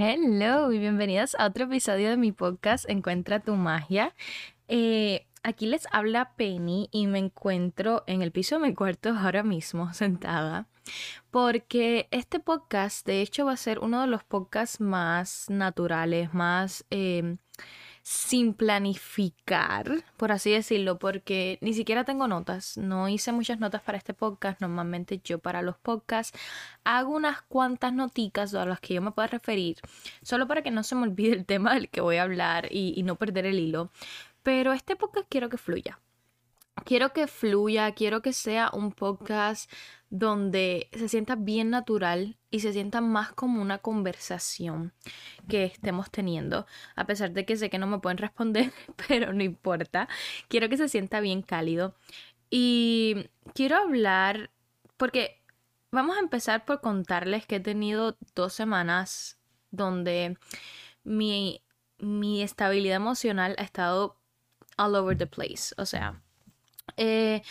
Hello y bienvenidas a otro episodio de mi podcast Encuentra tu magia. Eh, aquí les habla Penny y me encuentro en el piso de mi cuarto ahora mismo sentada porque este podcast de hecho va a ser uno de los podcasts más naturales, más... Eh, sin planificar, por así decirlo, porque ni siquiera tengo notas. No hice muchas notas para este podcast. Normalmente yo para los podcasts hago unas cuantas noticas a las que yo me pueda referir, solo para que no se me olvide el tema del que voy a hablar y, y no perder el hilo. Pero este podcast quiero que fluya. Quiero que fluya, quiero que sea un podcast donde se sienta bien natural y se sienta más como una conversación que estemos teniendo. A pesar de que sé que no me pueden responder, pero no importa. Quiero que se sienta bien cálido. Y quiero hablar, porque vamos a empezar por contarles que he tenido dos semanas donde mi, mi estabilidad emocional ha estado all over the place. O sea, eh,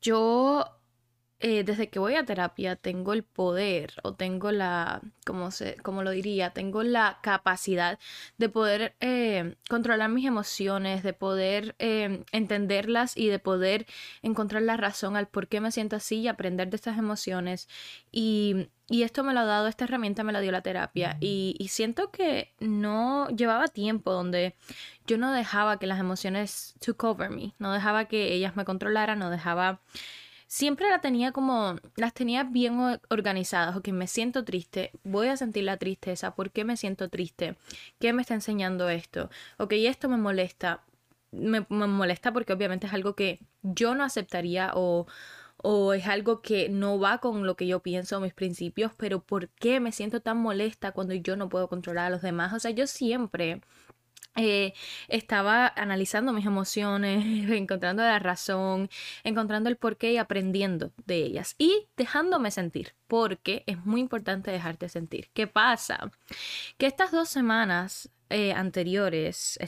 yo eh, desde que voy a terapia tengo el poder o tengo la, como, se, como lo diría, tengo la capacidad de poder eh, controlar mis emociones, de poder eh, entenderlas y de poder encontrar la razón al por qué me siento así y aprender de estas emociones. Y, y esto me lo ha dado, esta herramienta me la dio la terapia. Y, y siento que no llevaba tiempo donde yo no dejaba que las emociones to cover me, no dejaba que ellas me controlaran, no dejaba siempre la tenía como, las tenía bien organizadas, ok, me siento triste, voy a sentir la tristeza, ¿por qué me siento triste? ¿Qué me está enseñando esto? Ok, esto me molesta, me, molesta porque obviamente es algo que yo no aceptaría o, o es algo que no va con lo que yo pienso, mis principios, pero ¿por qué me siento tan molesta cuando yo no puedo controlar a los demás? O sea, yo siempre eh, estaba analizando mis emociones, encontrando la razón, encontrando el porqué y aprendiendo de ellas y dejándome sentir, porque es muy importante dejarte sentir. ¿Qué pasa? Que estas dos semanas eh, anteriores,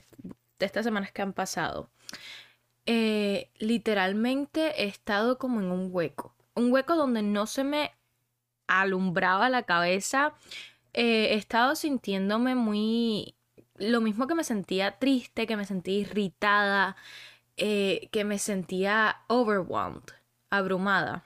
de estas semanas que han pasado, eh, literalmente he estado como en un hueco, un hueco donde no se me alumbraba la cabeza, he estado sintiéndome muy lo mismo que me sentía triste, que me sentía irritada, eh, que me sentía overwhelmed, abrumada.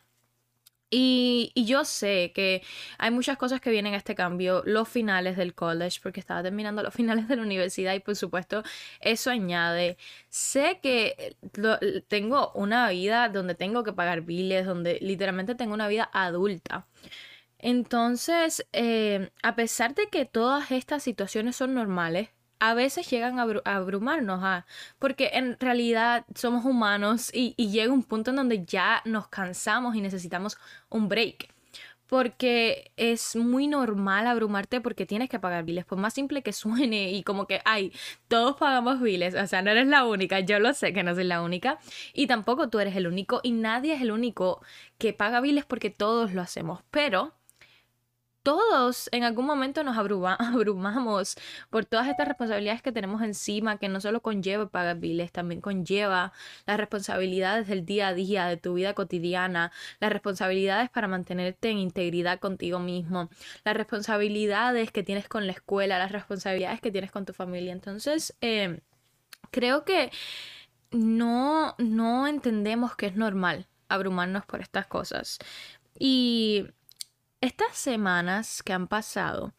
Y, y, yo sé que hay muchas cosas que vienen a este cambio, los finales del college, porque estaba terminando los finales de la universidad y por supuesto eso añade. Sé que tengo una vida donde tengo que pagar biles, donde literalmente tengo una vida adulta. Entonces, eh, a pesar de que todas estas situaciones son normales, a veces llegan a, abrumarnos, porque en realidad somos humanos y, llega un punto en donde ya nos cansamos y necesitamos un break. Porque es muy normal abrumarte porque tienes que pagar biles, por más simple que suene y como que, ay, todos pagamos biles, o sea, no eres la única, yo lo sé que no soy la única y tampoco tú eres el único y nadie es el único que paga biles porque todos lo hacemos, pero todos en algún momento nos abrumamos por todas estas responsabilidades que tenemos encima, que no solo conlleva pagar biles, también conlleva las responsabilidades del día a día, de tu vida cotidiana, las responsabilidades para mantenerte en integridad contigo mismo, las responsabilidades que tienes con la escuela, las responsabilidades que tienes con tu familia. Entonces, eh, creo que no, no entendemos que es normal abrumarnos por estas cosas. Y estas semanas que han pasado,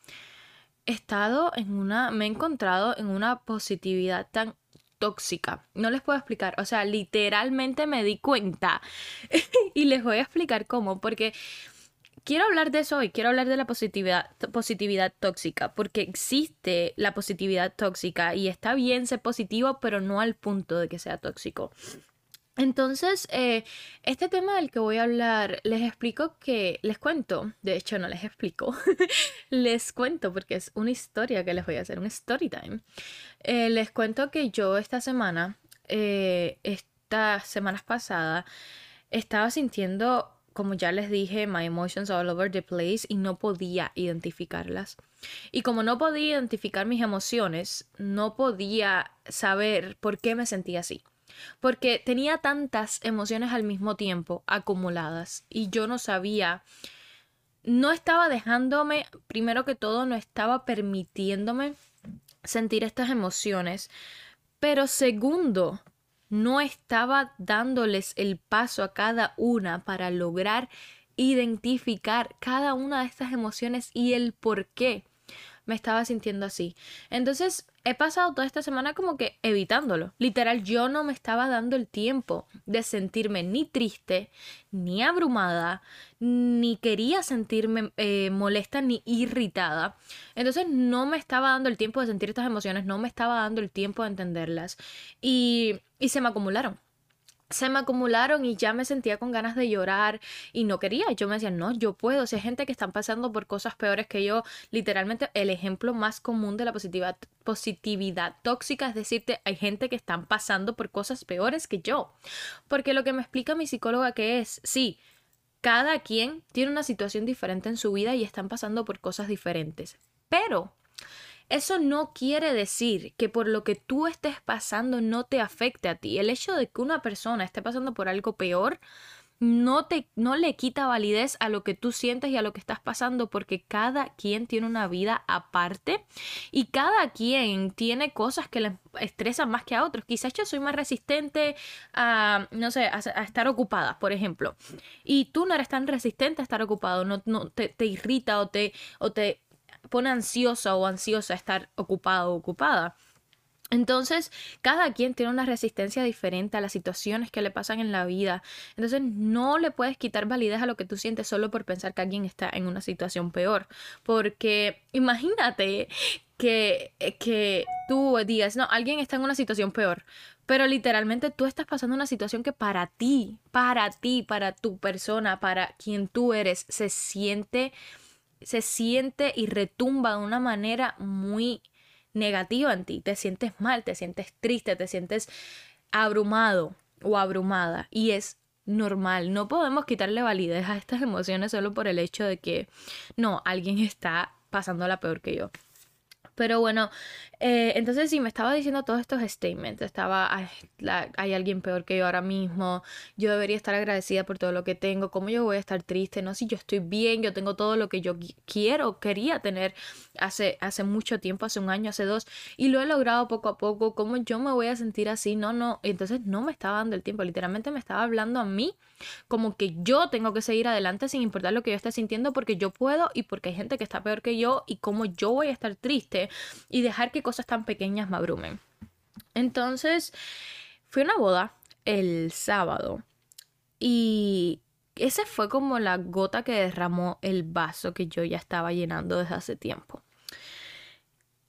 he estado en una, me he encontrado en una positividad tan tóxica. No les puedo explicar, o sea, literalmente me di cuenta y les voy a explicar cómo, porque quiero hablar de eso hoy, quiero hablar de la positividad, positividad tóxica, porque existe la positividad tóxica y está bien ser positivo, pero no al punto de que sea tóxico. Entonces, eh, este tema del que voy a hablar, les explico que, les cuento, de hecho no les explico, les cuento porque es una historia que les voy a hacer, un story time. Eh, les cuento que yo esta semana, eh, estas semanas pasadas, estaba sintiendo, como ya les dije, my emotions all over the place y no podía identificarlas. Y como no podía identificar mis emociones, no podía saber por qué me sentía así porque tenía tantas emociones al mismo tiempo acumuladas y yo no sabía no estaba dejándome, primero que todo, no estaba permitiéndome sentir estas emociones, pero segundo, no estaba dándoles el paso a cada una para lograr identificar cada una de estas emociones y el por qué me estaba sintiendo así. Entonces he pasado toda esta semana como que evitándolo. Literal, yo no me estaba dando el tiempo de sentirme ni triste, ni abrumada, ni quería sentirme eh, molesta ni irritada. Entonces no me estaba dando el tiempo de sentir estas emociones, no me estaba dando el tiempo de entenderlas. Y, y se me acumularon se me acumularon y ya me sentía con ganas de llorar y no quería. Yo me decía, no, yo puedo. Si hay gente que están pasando por cosas peores que yo, literalmente el ejemplo más común de la positividad, positividad tóxica es decirte, hay gente que están pasando por cosas peores que yo. Porque lo que me explica mi psicóloga que es, sí, cada quien tiene una situación diferente en su vida y están pasando por cosas diferentes. Pero eso no quiere decir que por lo que tú estés pasando no te afecte a ti. El hecho de que una persona esté pasando por algo peor no te no le quita validez a lo que tú sientes y a lo que estás pasando porque cada quien tiene una vida aparte y cada quien tiene cosas que le estresan más que a otros. Quizás yo soy más resistente a no sé, a, estar ocupada, por ejemplo. Y tú no eres tan resistente a estar ocupado, no, te, irrita o te pone ansiosa o ansiosa estar ocupado o ocupada. Entonces, cada quien tiene una resistencia diferente a las situaciones que le pasan en la vida. Entonces, no le puedes quitar validez a lo que tú sientes solo por pensar que alguien está en una situación peor. Porque imagínate que, que tú digas, no, alguien está en una situación peor. Pero literalmente tú estás pasando una situación que para ti, para ti, para tu persona, para quien tú eres, se siente se siente y retumba de una manera muy negativa en ti. Te sientes mal, te sientes triste, te sientes abrumado o abrumada. Y es normal. No podemos quitarle validez a estas emociones solo por el hecho de que no, alguien está pasando la peor que yo. Pero bueno, eh, entonces sí, me estaba diciendo todos estos statements. Estaba, hay alguien peor que yo ahora mismo. Yo debería estar agradecida por todo lo que tengo. ¿Cómo yo voy a estar triste? No, si yo estoy bien, yo tengo todo lo que yo quiero, quería tener hace, hace mucho tiempo, hace un año, hace dos. Y lo he logrado poco a poco. ¿Cómo yo me voy a sentir así? No, no. Entonces no me estaba dando el tiempo. Literalmente me estaba hablando a mí como que yo tengo que seguir adelante sin importar lo que yo esté sintiendo porque yo puedo y porque hay gente que está peor que yo y cómo yo voy a estar triste y dejar que cosas tan pequeñas me abrumen. Entonces, fui a una boda el sábado y ese fue como la gota que derramó el vaso que yo ya estaba llenando desde hace tiempo.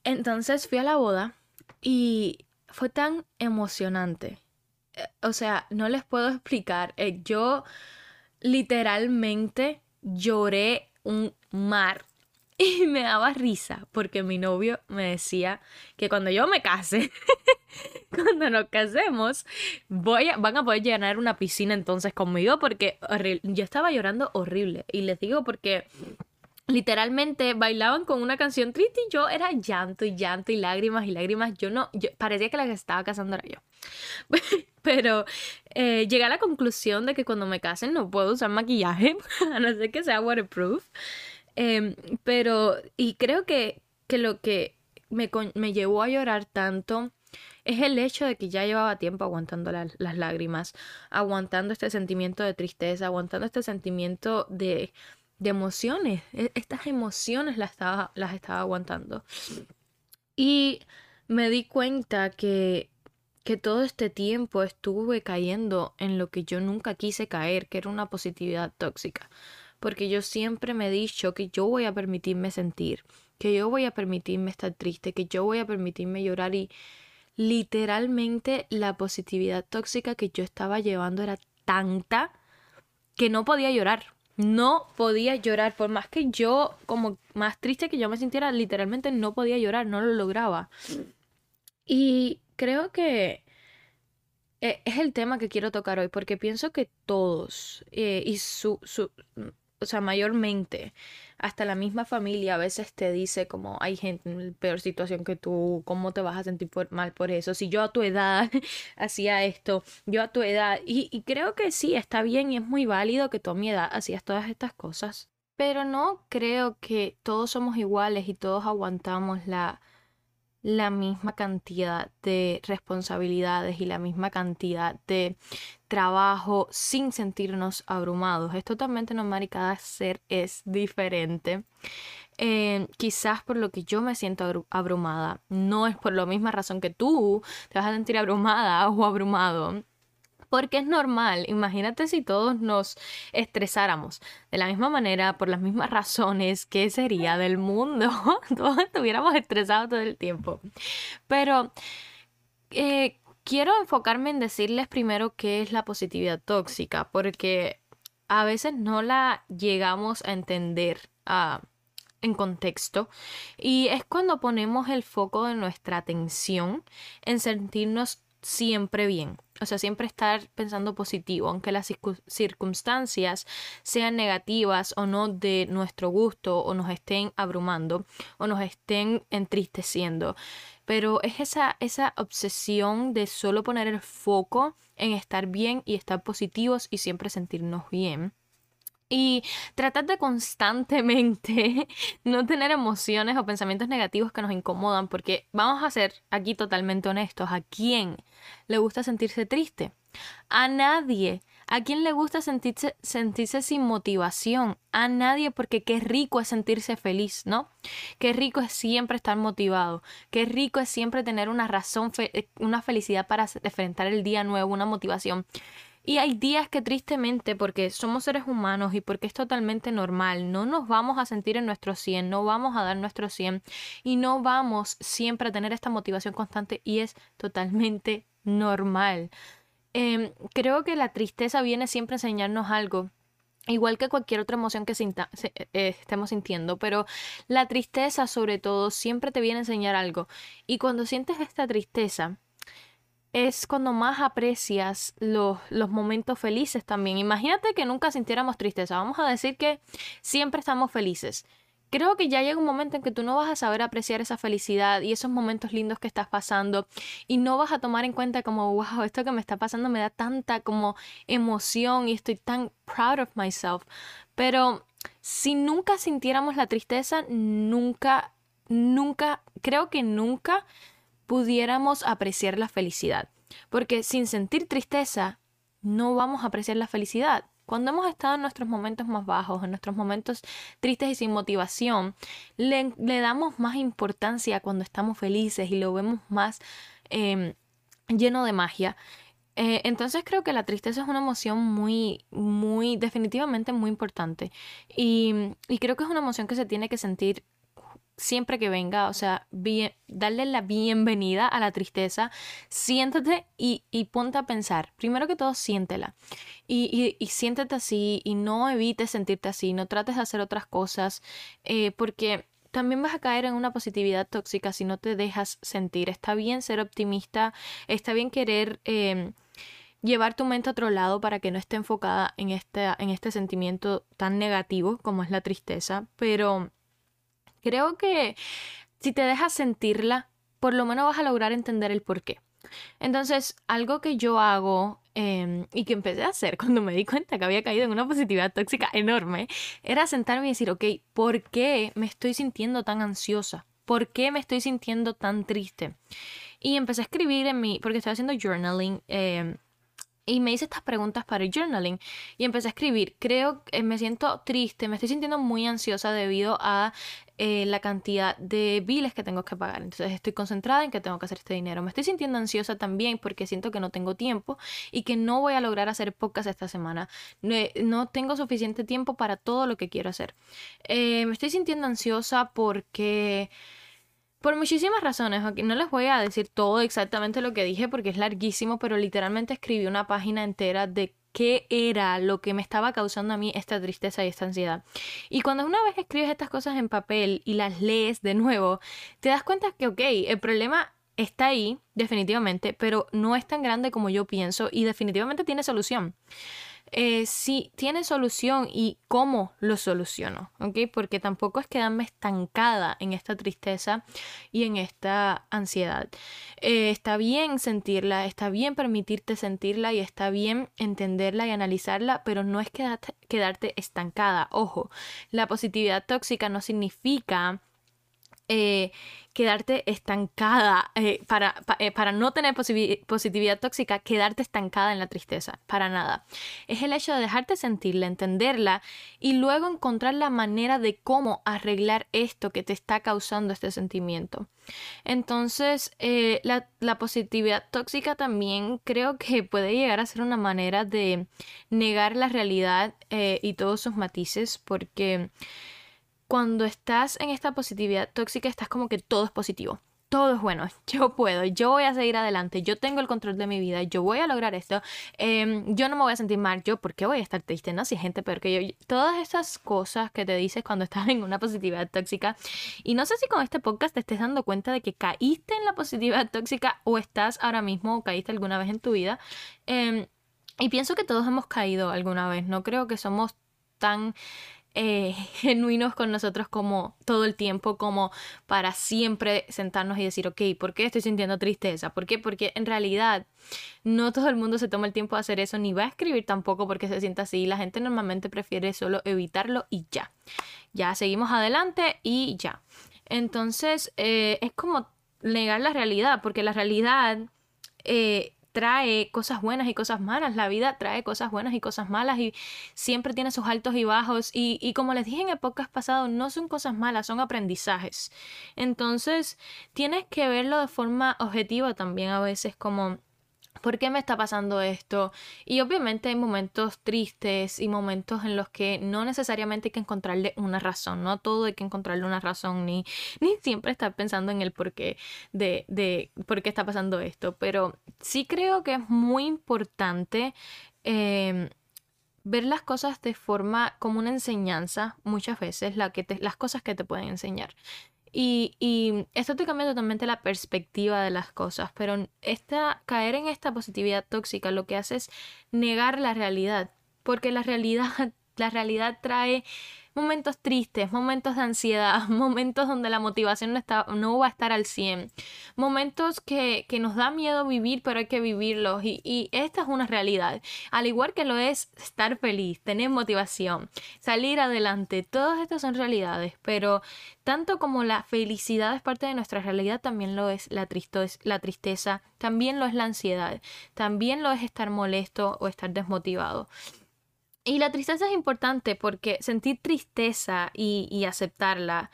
Entonces fui a la boda y fue tan emocionante o sea, no les puedo explicar. Eh, yo literalmente lloré un mar y me daba risa porque mi novio me decía que cuando yo me case, cuando nos casemos, voy a, van a poder llenar una piscina entonces conmigo porque yo estaba llorando horrible. Y les digo porque literalmente bailaban con una canción triste y yo era llanto y llanto y lágrimas y lágrimas. Yo no, yo, parecía que la que estaba casando era yo. Pero eh, llegué a la conclusión de que cuando me casen no puedo usar maquillaje, a no ser que sea waterproof. Em, pero, y creo que, que lo que me, me, llevó a llorar tanto es el hecho de que ya llevaba tiempo aguantando las lágrimas, aguantando este sentimiento de tristeza, aguantando este sentimiento de, de emociones. E, estas emociones las estaba, las estaba aguantando. Y me di cuenta que, que todo este tiempo estuve cayendo en lo que yo nunca quise caer, que era una positividad tóxica. Porque yo siempre me he dicho que yo voy a permitirme sentir, que yo voy a permitirme estar triste, que yo voy a permitirme llorar y literalmente la positividad tóxica que yo estaba llevando era tanta que no podía llorar no podía llorar, por más que yo, como más triste que yo me sintiera, literalmente no podía llorar, no lo lograba. Y creo que eh, es el tema que quiero tocar hoy, porque pienso que todos, eh, y su, su, o sea, mayormente, hasta la misma familia a veces te dice como hay gente en peor situación que tú, ¿cómo te vas a sentir mal por eso? Si yo a tu edad hacía esto, yo a tu edad, y, y, creo que sí, está bien y es muy válido que tú a mi edad hacías todas estas cosas. pero no creo que todos somos iguales y todos aguantamos la, la misma cantidad de responsabilidades y la misma cantidad de trabajo sin sentirnos abrumados. Es totalmente normal y cada ser es diferente. Eh, quizás por lo que yo me siento abrumada, no es por la misma razón que tú te vas a sentir abrumada o abrumado porque es normal. Imagínate si todos nos estresáramos de la misma manera, por las mismas razones, ¿qué sería del mundo? todos estuviéramos estresados todo el tiempo. Pero eh, quiero enfocarme en decirles primero qué es la positividad tóxica, porque a veces no la llegamos a entender ah, en contexto y es cuando ponemos el foco de nuestra atención en sentirnos siempre bien. O sea, siempre estar pensando positivo, aunque las circunstancias sean negativas o no de nuestro gusto o nos estén abrumando o nos estén entristeciendo. Pero es esa, esa obsesión de solo poner el foco en estar bien y estar positivos y siempre sentirnos bien y tratar de constantemente no tener emociones o pensamientos negativos que nos incomodan, porque vamos a ser aquí totalmente honestos, ¿a quién le gusta sentirse triste? A nadie. ¿A quién le gusta sentirse, sentirse sin motivación? A nadie, porque qué rico es sentirse feliz, ¿no? Qué rico es siempre estar motivado. Qué rico es siempre tener una razón, una felicidad para enfrentar el día nuevo, una motivación. Y hay días que tristemente, porque somos seres humanos y porque es totalmente normal, no nos vamos a sentir en nuestro 100, no vamos a dar nuestro 100 y no vamos siempre a tener esta motivación constante y es totalmente normal. Em, creo que la tristeza viene siempre a enseñarnos algo igual que cualquier otra emoción que eh, estemos sintiendo, pero la tristeza sobre todo siempre te viene a enseñar algo. Y cuando sientes esta tristeza, es cuando más aprecias los, los, momentos felices también. Imagínate que nunca sintiéramos tristeza. Vamos a decir que siempre estamos felices. Creo que ya llega un momento en que tú no vas a saber apreciar esa felicidad y esos momentos lindos que estás pasando y no vas a tomar en cuenta como, wow, esto que me está pasando me da tanta como emoción y estoy tan proud of myself. Pero si nunca sintiéramos la tristeza, nunca, nunca, creo que nunca pudiéramos apreciar la felicidad. Porque sin sentir tristeza, no vamos a apreciar la felicidad. Cuando hemos estado en nuestros momentos más bajos, en nuestros momentos tristes y sin motivación, le, damos más importancia cuando estamos felices y lo vemos más em, lleno de magia. Eh, entonces creo que la tristeza es una emoción muy, muy, definitivamente muy importante. Y, y creo que es una emoción que se tiene que sentir siempre que venga, o sea, bien, darle la bienvenida a la tristeza, siéntate y, y ponte a pensar. Primero que todo, siéntela. Y, y, siéntete así y no evites sentirte así, no trates de hacer otras cosas, eh, porque también vas a caer en una positividad tóxica si no te dejas sentir. Está bien ser optimista, está bien querer... Em, llevar tu mente a otro lado para que no esté enfocada en este, en este sentimiento tan negativo como es la tristeza, pero Creo que si te dejas sentirla, por lo menos vas a lograr entender el por qué. Entonces, algo que yo hago em, y que empecé a hacer cuando me di cuenta que había caído en una positividad tóxica enorme, era sentarme y decir, ok, ¿por qué me estoy sintiendo tan ansiosa? ¿Por qué me estoy sintiendo tan triste? Y empecé a escribir en mi, porque estoy haciendo journaling, eh, y me hice estas preguntas para el journaling y empecé a escribir. Creo que me siento triste, me estoy sintiendo muy ansiosa debido a eh, la cantidad de biles que tengo que pagar. Entonces estoy concentrada en que tengo que hacer este dinero. Me estoy sintiendo ansiosa también porque siento que no tengo tiempo y que no voy a lograr hacer podcast esta semana. No, tengo suficiente tiempo para todo lo que quiero hacer. Eh, me estoy sintiendo ansiosa porque... Por muchísimas razones, no les voy a decir todo exactamente lo que dije porque es larguísimo, pero literalmente escribí una página entera de qué era lo que me estaba causando a mí esta tristeza y esta ansiedad. Y cuando una vez escribes estas cosas en papel y las lees de nuevo, te das cuenta que, ok, el problema está ahí, definitivamente, pero no es tan grande como yo pienso y definitivamente tiene solución. Eh, si tiene solución y cómo lo soluciono, ¿ok? Porque tampoco es quedarme estancada en esta tristeza y en esta ansiedad. Eh, está bien sentirla, está bien permitirte sentirla y está bien entenderla y analizarla, pero no es quedarte, quedarte estancada. Ojo, la positividad tóxica no significa eh, quedarte estancada, eh, para, eh, para, no tener positividad tóxica, quedarte estancada en la tristeza, para nada. Es el hecho de dejarte sentirla, entenderla y luego encontrar la manera de cómo arreglar esto que te está causando este sentimiento. Entonces, la, la positividad tóxica también creo que puede llegar a ser una manera de negar la realidad y todos sus matices, porque cuando estás en esta positividad tóxica, estás como que todo es positivo. Todo es bueno, yo puedo, yo voy a seguir adelante, yo tengo el control de mi vida, yo voy a lograr esto, em, yo no me voy a sentir mal, yo, ¿por qué voy a estar triste? No, si hay gente peor que yo. Todas esas cosas que te dices cuando estás en una positividad tóxica. Y no sé si con este podcast te estés dando cuenta de que caíste en la positividad tóxica o estás ahora mismo o caíste alguna vez en tu vida. Em, y pienso que todos hemos caído alguna vez, no creo que somos tan eh, genuinos con nosotros como todo el tiempo, como para siempre sentarnos y decir, ok, ¿por qué estoy sintiendo tristeza? ¿Por qué? Porque en realidad no todo el mundo se toma el tiempo de hacer eso, ni va a escribir tampoco porque se sienta así. La gente normalmente prefiere solo evitarlo y ya. Ya seguimos adelante y ya. Entonces, eh, es como negar la realidad, porque la realidad... Eh, trae cosas buenas y cosas malas. La vida trae cosas buenas y cosas malas y siempre tiene sus altos y bajos. Y, como les dije en épocas pasadas, no son cosas malas, son aprendizajes. Entonces, tienes que verlo de forma objetiva también a veces como ¿Por qué me está pasando esto? Y obviamente hay momentos tristes y momentos en los que no necesariamente hay que encontrarle una razón, no todo hay que encontrarle una razón, ni, ni siempre estar pensando en el porqué de, de por qué está pasando esto. Pero sí creo que es muy importante em, ver las cosas de forma como una enseñanza, muchas veces, la que las cosas que te pueden enseñar. Y, esto te cambia totalmente la perspectiva de las cosas, pero esta, caer en esta positividad tóxica lo que hace es negar la realidad, porque la realidad, la realidad trae momentos tristes, momentos de ansiedad, momentos donde la motivación no, está, no va a estar al 100, momentos que, nos da miedo vivir, pero hay que vivirlos. Y, y esta es una realidad, al igual que lo es estar feliz, tener motivación, salir adelante, todas estas son realidades, pero tanto como la felicidad es parte de nuestra realidad, también lo es la, la tristeza, también lo es la ansiedad, también lo es estar molesto o estar desmotivado. Y la tristeza es importante porque sentir tristeza y, aceptarla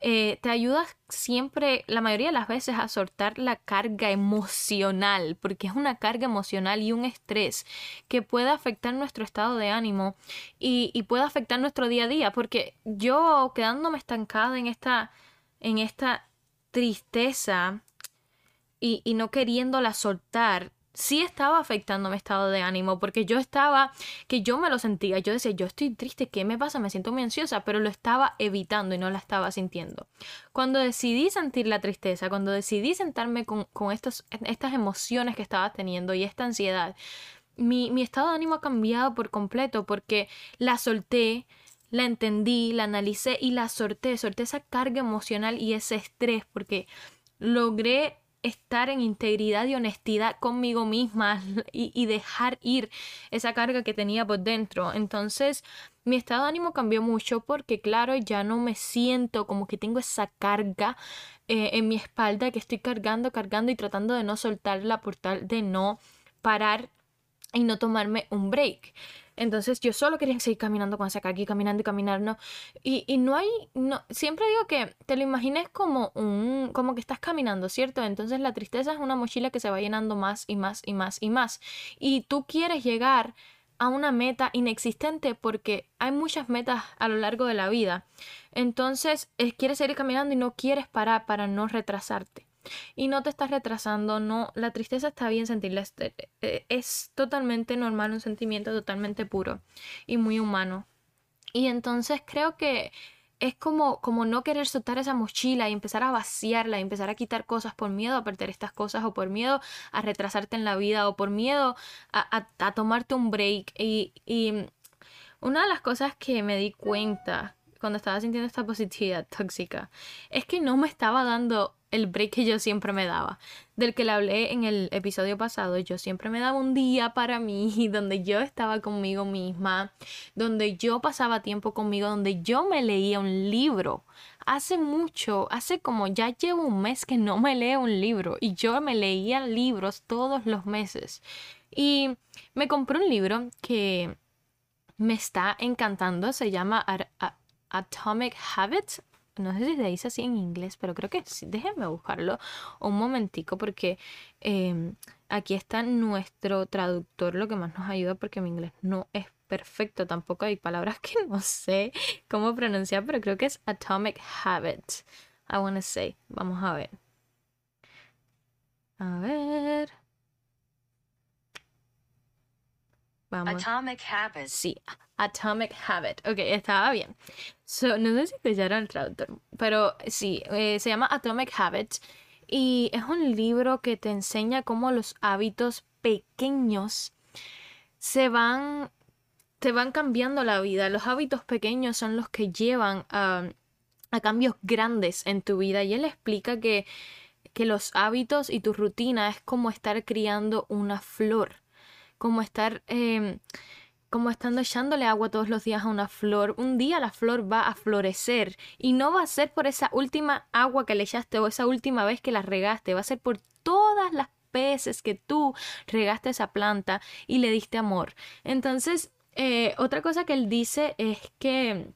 eh, te ayuda siempre, la mayoría de las veces, a soltar la carga emocional, porque es una carga emocional y un estrés que puede afectar nuestro estado de ánimo y, puede afectar nuestro día a día, porque yo quedándome estancada en esta, en esta tristeza y no queriéndola soltar, sí estaba afectando mi estado de ánimo porque yo estaba, que yo me lo sentía, yo decía, yo estoy triste, ¿qué me pasa? Me siento muy ansiosa, pero lo estaba evitando y no la estaba sintiendo. Cuando decidí sentir la tristeza, cuando decidí sentarme con, con estos, estas emociones que estaba teniendo y esta ansiedad, mi, mi estado de ánimo ha cambiado por completo porque la solté, la entendí, la analicé y la sorté, sorté esa carga emocional y ese estrés porque logré estar en integridad y honestidad conmigo misma y, dejar ir esa carga que tenía por dentro. Entonces, mi estado de ánimo cambió mucho porque, claro, ya no me siento como que tengo esa carga eh, en mi espalda que estoy cargando, cargando y tratando de no soltarla por tal de no parar y no tomarme un break. Entonces yo solo quería seguir caminando con esa y caminando y caminando. Y, y no hay, no, siempre digo que te lo imagines como un, como que estás caminando, ¿cierto? Entonces la tristeza es una mochila que se va llenando más y más y más y más. Y tú quieres llegar a una meta inexistente porque hay muchas metas a lo largo de la vida. Entonces quieres seguir caminando y no quieres parar para no retrasarte y no te estás retrasando, no, la tristeza está bien sentirla, es, eh, eh, es totalmente normal, un sentimiento totalmente puro y muy humano. Y entonces creo que es como, como no querer soltar esa mochila y empezar a vaciarla y empezar a quitar cosas por miedo a perder estas cosas o por miedo a retrasarte en la vida o por miedo a, a, tomarte un break. Y, y una de las cosas que me di cuenta cuando estaba sintiendo esta positividad tóxica es que no me estaba dando el break que yo siempre me daba, del que le hablé en el episodio pasado. Yo siempre me daba un día para mí, donde yo estaba conmigo misma, donde yo pasaba tiempo conmigo, donde yo me leía un libro. Hace mucho, hace como ya llevo un mes que no me leo un libro y yo me leía libros todos los meses. Y me compré un libro que me está encantando, se llama Atomic Habits no sé si se dice así en inglés, pero creo que sí. Déjenme buscarlo un momentico porque em, aquí está nuestro traductor, lo que más nos ayuda porque mi inglés no es perfecto. Tampoco hay palabras que no sé cómo pronunciar, pero creo que es Atomic Habits. I wanna say. Vamos a ver. A ver. Vamos. Atomic Habits. Sí, Atomic Habit. Ok, estaba bien. no sé si escucharon el traductor, pero sí, eh, se llama Atomic Habits y es un libro que te enseña cómo los hábitos pequeños se van, te van cambiando la vida. Los hábitos pequeños son los que llevan a, a cambios grandes en tu vida y él explica que, que los hábitos y tu rutina es como estar criando una flor, como estar... Em, como estando echándole agua todos los días a una flor, un día la flor va a florecer y no va a ser por esa última agua que le echaste o esa última vez que la regaste, va a ser por todas las veces que tú regaste esa planta y le diste amor. Entonces, eh, otra cosa que él dice es que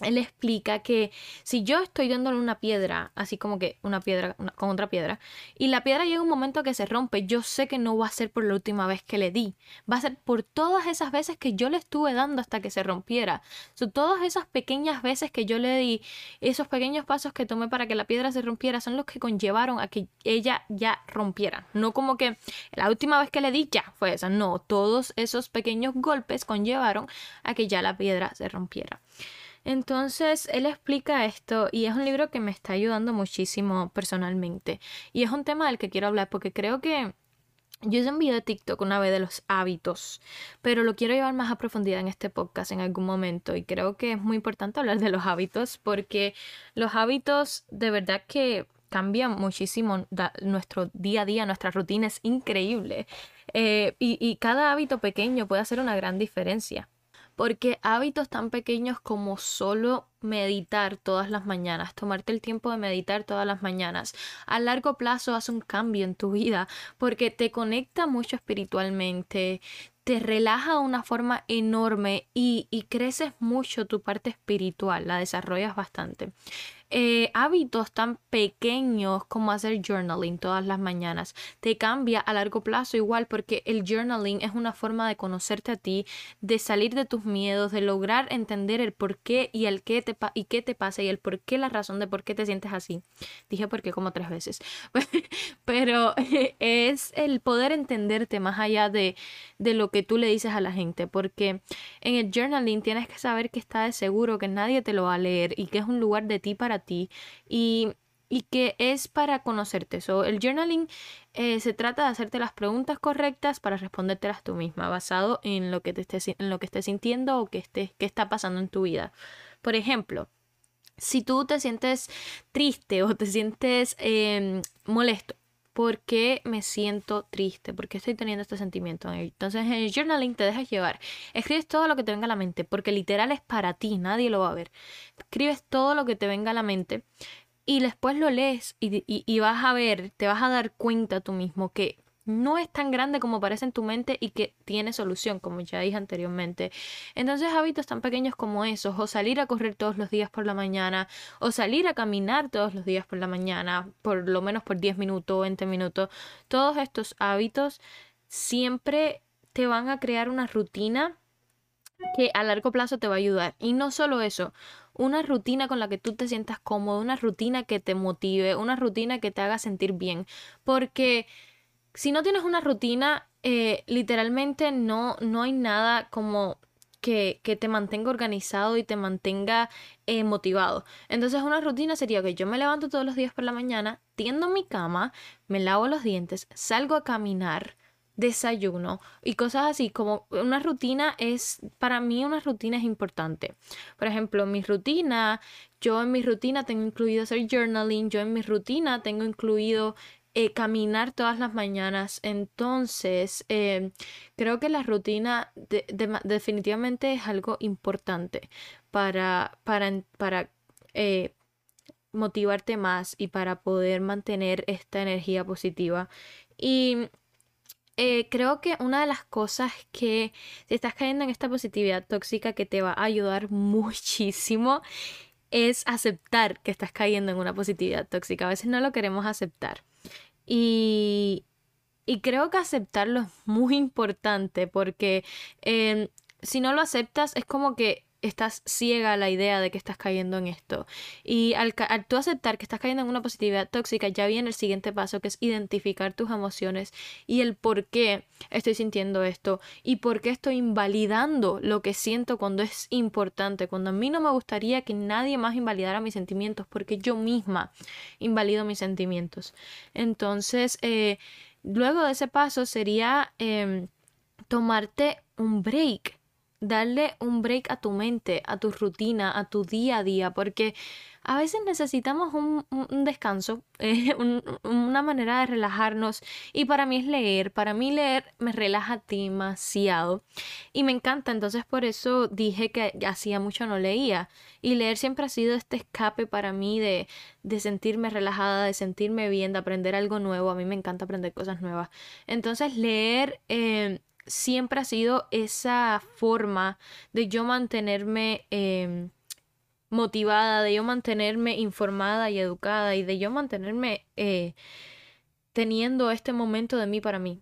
él explica que si yo estoy dándole una piedra, así como que una piedra con otra piedra, y la piedra llega un momento que se rompe, yo sé que no va a ser por la última vez que le di, va a ser por todas esas veces que yo le estuve dando hasta que se rompiera. Son todas esas pequeñas veces que yo le di, esos pequeños pasos que tomé para que la piedra se rompiera, son los que conllevaron a que ella ya rompiera. No como que la última vez que le di ya fue esa, no, todos esos pequeños golpes conllevaron a que ya la piedra se rompiera. Entonces, él explica esto y es un libro que me está ayudando muchísimo personalmente. Y es un tema del que quiero hablar porque creo que yo hice un video de TikTok una vez de los hábitos, pero lo quiero llevar más a profundidad en este podcast en algún momento y creo que es muy importante hablar de los hábitos porque los hábitos de verdad que cambian muchísimo nuestro día a día, nuestra rutina es increíble eh, y cada hábito pequeño puede hacer una gran diferencia porque hábitos tan pequeños como solo meditar todas las mañanas, tomarte el tiempo de meditar todas las mañanas, a largo plazo hace un cambio en tu vida porque te conecta mucho espiritualmente, te relaja de una forma enorme y, y creces mucho tu parte espiritual, la desarrollas bastante. Eh, hábitos tan pequeños como hacer journaling todas las mañanas te cambia a largo plazo igual porque el journaling es una forma de conocerte a ti, de salir de tus miedos, de lograr entender el por qué y el qué te y qué te pasa y el por qué la razón de por qué te sientes así. Dije por qué como tres veces. Pero es el poder entenderte más allá de, de lo que tú le dices a la gente, porque en el journaling tienes que saber que está de seguro, que nadie te lo va a leer y que es un lugar de ti para ti y, que es para conocerte. So, el journaling eh, se trata de hacerte las preguntas correctas para respondértelas tú misma, basado en lo que, te estés, en lo que estés sintiendo o que, estés, que está pasando en tu vida. Por ejemplo, si tú te sientes triste o te sientes em, molesto, ¿por qué me siento triste? ¿Por qué estoy teniendo este sentimiento? Entonces en el journaling te dejas llevar. Escribes todo lo que te venga a la mente, porque literal es para ti, nadie lo va a ver escribes todo lo que te venga a la mente y después lo lees y, vas a ver, te vas a dar cuenta tú mismo que no es tan grande como parece en tu mente y que tiene solución, como ya dije anteriormente. Entonces hábitos tan pequeños como esos, o salir a correr todos los días por la mañana, o salir a caminar todos los días por la mañana, por lo menos por 10 minutos o 20 minutos, todos estos hábitos siempre te van a crear una rutina que a largo plazo te va a ayudar. Y no solo eso, una rutina con la que tú te sientas cómodo, una rutina que te motive, una rutina que te haga sentir bien. Porque si no tienes una rutina, eh, literalmente no, no hay nada como que, que, te mantenga organizado y te mantenga eh, motivado. Entonces una rutina sería que yo me levanto todos los días por la mañana, tiendo mi cama, me lavo los dientes, salgo a caminar, desayuno y cosas así, como una rutina es, para mí una rutina es importante. Por ejemplo, mi rutina, yo en mi rutina tengo incluido hacer journaling, yo en mi rutina tengo incluido eh, caminar todas las mañanas. Entonces, eh, creo que la rutina definitivamente es algo importante para, para, para eh, motivarte más y para poder mantener esta energía positiva. Y creo que una de las cosas que si estás cayendo en esta positividad tóxica que te va a ayudar muchísimo es aceptar que estás cayendo en una positividad tóxica. A veces no lo queremos aceptar. Y, y creo que aceptarlo es muy importante porque em, si no lo aceptas es como que estás ciega a la idea de que estás cayendo en esto. Y al, al, tú aceptar que estás cayendo en una positividad tóxica, ya viene el siguiente paso, que es identificar tus emociones y el por qué estoy sintiendo esto y por qué estoy invalidando lo que siento cuando es importante, cuando a mí no me gustaría que nadie más invalidara mis sentimientos, porque yo misma invalido mis sentimientos. Entonces, eh, luego de ese paso sería em, tomarte un break darle un break a tu mente, a tu rutina, a tu día a día, porque a veces necesitamos un, descanso, eh, una manera de relajarnos. Y para mí es leer, para mí leer me relaja demasiado. Y me encanta, entonces por eso dije que hacía mucho no leía. Y leer siempre ha sido este escape para mí de, sentirme relajada, de sentirme bien, de aprender algo nuevo, a mí me encanta aprender cosas nuevas, entonces leer... Eh, siempre ha sido esa forma de yo mantenerme em, motivada, de yo mantenerme informada y educada y de yo mantenerme eh, teniendo este momento de mí para mí.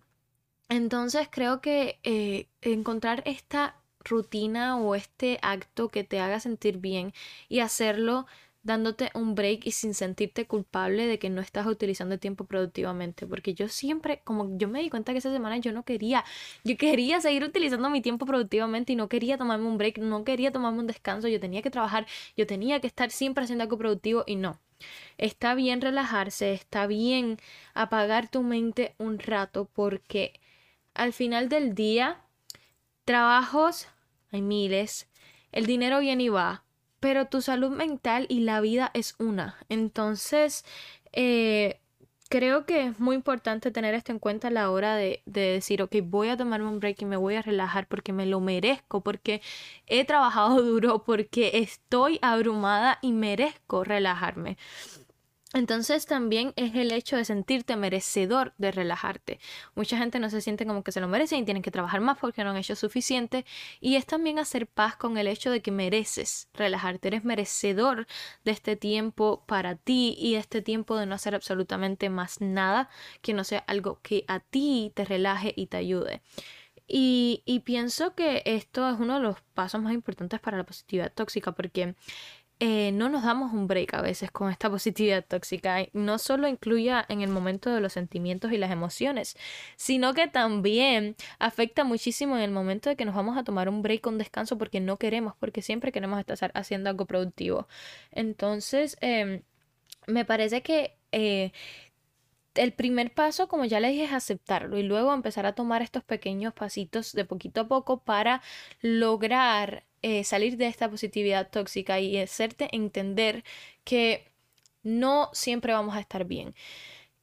Entonces creo que eh, encontrar esta rutina o este acto que te haga sentir bien y hacerlo dándote un break y sin sentirte culpable de que no estás utilizando el tiempo productivamente. Porque yo siempre, como yo me di cuenta que esa semana yo no quería, yo quería seguir utilizando mi tiempo productivamente y no quería tomarme un break, no quería tomarme un descanso, yo tenía que trabajar, yo tenía que estar siempre haciendo algo productivo y no. Está bien relajarse, está bien apagar tu mente un rato porque al final del día, trabajos hay miles, el dinero viene y va, pero tu salud mental y la vida es una. Entonces, eh, creo que es muy importante tener esto en cuenta a la hora de, de, decir, ok, voy a tomarme un break y me voy a relajar porque me lo merezco, porque he trabajado duro, porque estoy abrumada y merezco relajarme. Entonces también es el hecho de sentirte merecedor de relajarte. Mucha gente no se siente como que se lo merece y tienen que trabajar más porque no han hecho suficiente. Y es también hacer paz con el hecho de que mereces relajarte. Eres merecedor de este tiempo para ti y este tiempo de no hacer absolutamente más nada que no sea algo que a ti te relaje y te ayude. Y, y pienso que esto es uno de los pasos más importantes para la positividad tóxica porque eh, no nos damos un break a veces con esta positividad tóxica. No solo incluya en el momento de los sentimientos y las emociones, sino que también afecta muchísimo en el momento de que nos vamos a tomar un break con descanso porque no queremos, porque siempre queremos estar haciendo algo productivo. Entonces, em, me parece que... Eh, el primer paso, como ya les dije, es aceptarlo y luego empezar a tomar estos pequeños pasitos de poquito a poco para lograr eh, salir de esta positividad tóxica y hacerte entender que no siempre vamos a estar bien.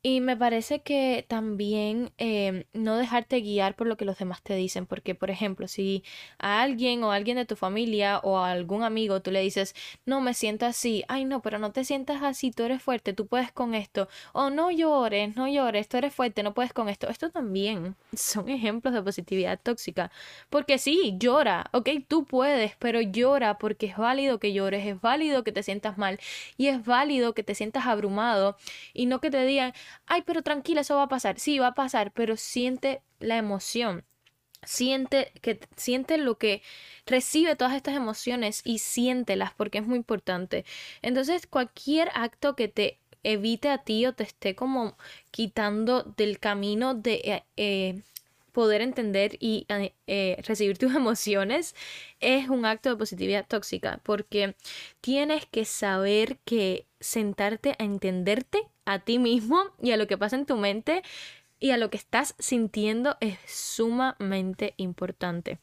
Y me parece que también em, no dejarte guiar por lo que los demás te dicen, porque por ejemplo, si a alguien o a alguien de tu familia o a algún amigo tú le dices, no me siento así, ay no, pero no te sientas así, tú eres fuerte, tú puedes con esto, o no llores, no llores, tú eres fuerte, no puedes con esto, esto también son ejemplos de positividad tóxica, porque sí, llora, ok, tú puedes, pero llora porque es válido que llores, es válido que te sientas mal y es válido que te sientas abrumado y no que te digan, ay, pero tranquila, eso va a pasar. Sí, va a pasar, pero siente la emoción. Siente que siente lo que recibe todas estas emociones y siéntelas porque es muy importante. Entonces, cualquier acto que te evite a ti o te esté como quitando del camino de eh, eh, poder entender y eh, eh, recibir tus emociones es un acto de positividad tóxica, porque tienes que saber que sentarte a entenderte a ti mismo y a lo que pasa en tu mente y a lo que estás sintiendo es sumamente importante.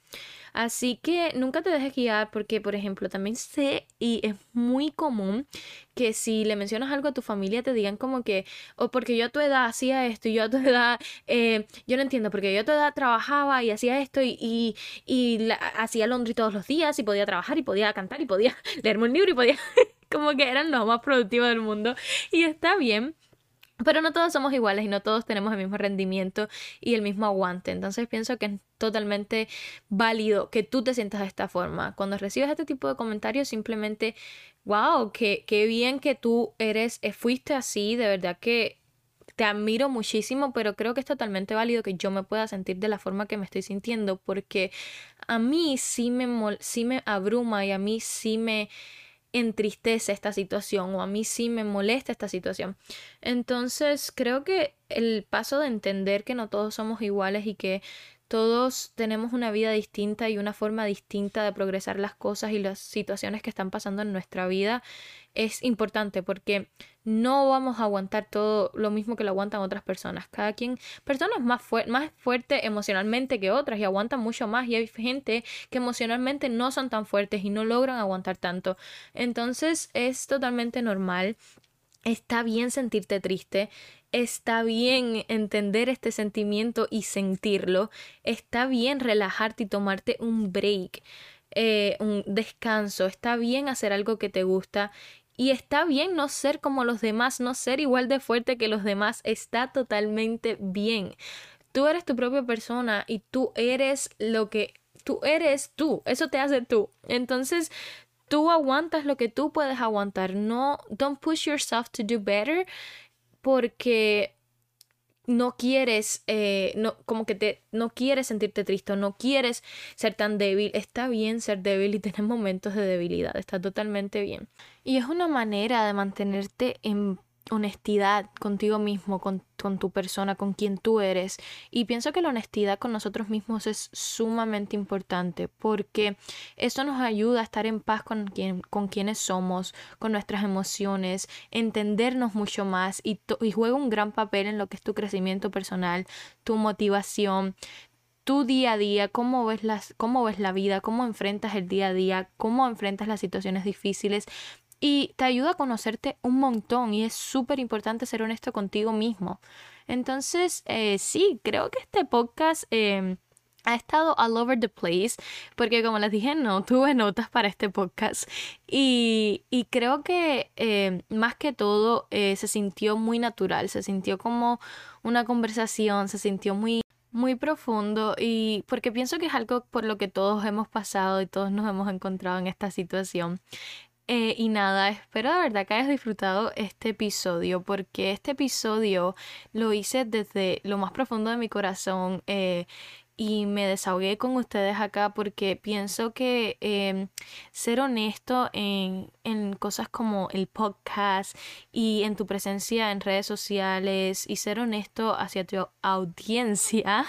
Así que nunca te dejes guiar porque, por ejemplo, también sé y es muy común que si le mencionas algo a tu familia te digan como que, o porque yo a tu edad hacía esto y yo a tu edad, eh, yo no entiendo, porque yo a tu edad trabajaba y hacía esto y, y, hacía laundry todos los días y podía trabajar y podía cantar y podía leerme un libro y podía, como que eran los más productivos del mundo. Y está bien pero no todos somos iguales y no todos tenemos el mismo rendimiento y el mismo aguante. Entonces pienso que es totalmente válido que tú te sientas de esta forma. Cuando recibes este tipo de comentarios, simplemente, wow, qué, qué bien que tú eres, eh, fuiste así, de verdad que te admiro muchísimo, pero creo que es totalmente válido que yo me pueda sentir de la forma que me estoy sintiendo, porque a mí sí me, sí me abruma y a mí sí me entristece esta situación o a mí sí me molesta esta situación. Entonces creo que el paso de entender que no todos somos iguales y que todos tenemos una vida distinta y una forma distinta de progresar las cosas y las situaciones que están pasando en nuestra vida es importante porque no vamos a aguantar todo lo mismo que lo aguantan otras personas. Cada quien, personas más, más fuertes emocionalmente que otras y aguantan mucho más y hay gente que emocionalmente no son tan fuertes y no logran aguantar tanto. Entonces es totalmente normal. Está bien sentirte triste, Está bien entender este sentimiento y sentirlo. Está bien relajarte y tomarte un break, eh, un descanso. Está bien hacer algo que te gusta. Y está bien no ser como los demás, no ser igual de fuerte que los demás. Está totalmente bien. Tú eres tu propia persona y tú eres lo que tú eres tú. Eso te hace tú. Entonces, tú aguantas lo que tú puedes aguantar. No, don't push yourself to do better porque no quieres, eh, no, como que te, no quieres sentirte triste, no quieres ser tan débil. Está bien ser débil y tener momentos de debilidad, está totalmente bien. Y es una manera de mantenerte en honestidad contigo mismo, con, tu persona, con quien tú eres. Y pienso que la honestidad con nosotros mismos es sumamente importante porque eso nos ayuda a estar en paz con, quien, con quienes somos, con nuestras emociones, entendernos mucho más y, y juega un gran papel en lo que es tu crecimiento personal, tu motivación, tu día a día, cómo ves, las, cómo ves la vida, cómo enfrentas el día a día, cómo enfrentas las situaciones difíciles y te ayuda a conocerte un montón y es súper importante ser honesto contigo mismo. Entonces, eh, sí, creo que este podcast... Em, ha estado all over the place porque como les dije no tuve notas para este podcast y, y creo que em, más que todo eh, se sintió muy natural, se sintió como una conversación, se sintió muy muy profundo y porque pienso que es algo por lo que todos hemos pasado y todos nos hemos encontrado en esta situación. Eh, y nada, espero de verdad que hayas disfrutado este episodio porque este episodio lo hice desde lo más profundo de mi corazón eh, y me desahogué con ustedes acá porque pienso que em, ser honesto en, en cosas como el podcast y en tu presencia en redes sociales y ser honesto hacia tu audiencia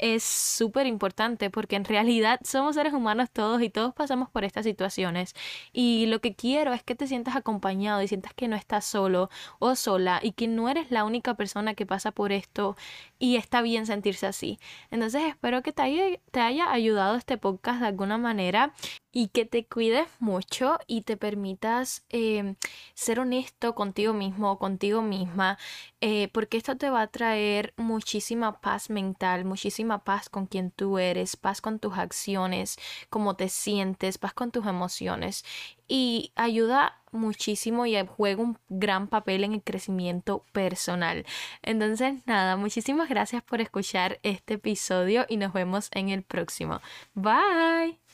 es súper importante porque en realidad somos seres humanos todos y todos pasamos por estas situaciones. Y lo que quiero es que te sientas acompañado y sientas que no estás solo o sola y que no eres la única persona que pasa por esto y está bien sentirse así. Entonces espero que te haya, te haya ayudado este podcast de alguna manera y que te cuides mucho y te permitas em, ser honesto contigo mismo o contigo misma, eh, porque esto te va a traer muchísima paz mental, muchísima paz con quien tú eres, paz con tus acciones, cómo te sientes, paz con tus emociones y ayuda muchísimo y juega un gran papel en el crecimiento personal. Entonces, nada, muchísimas gracias por escuchar este episodio y nos vemos en el próximo. Bye.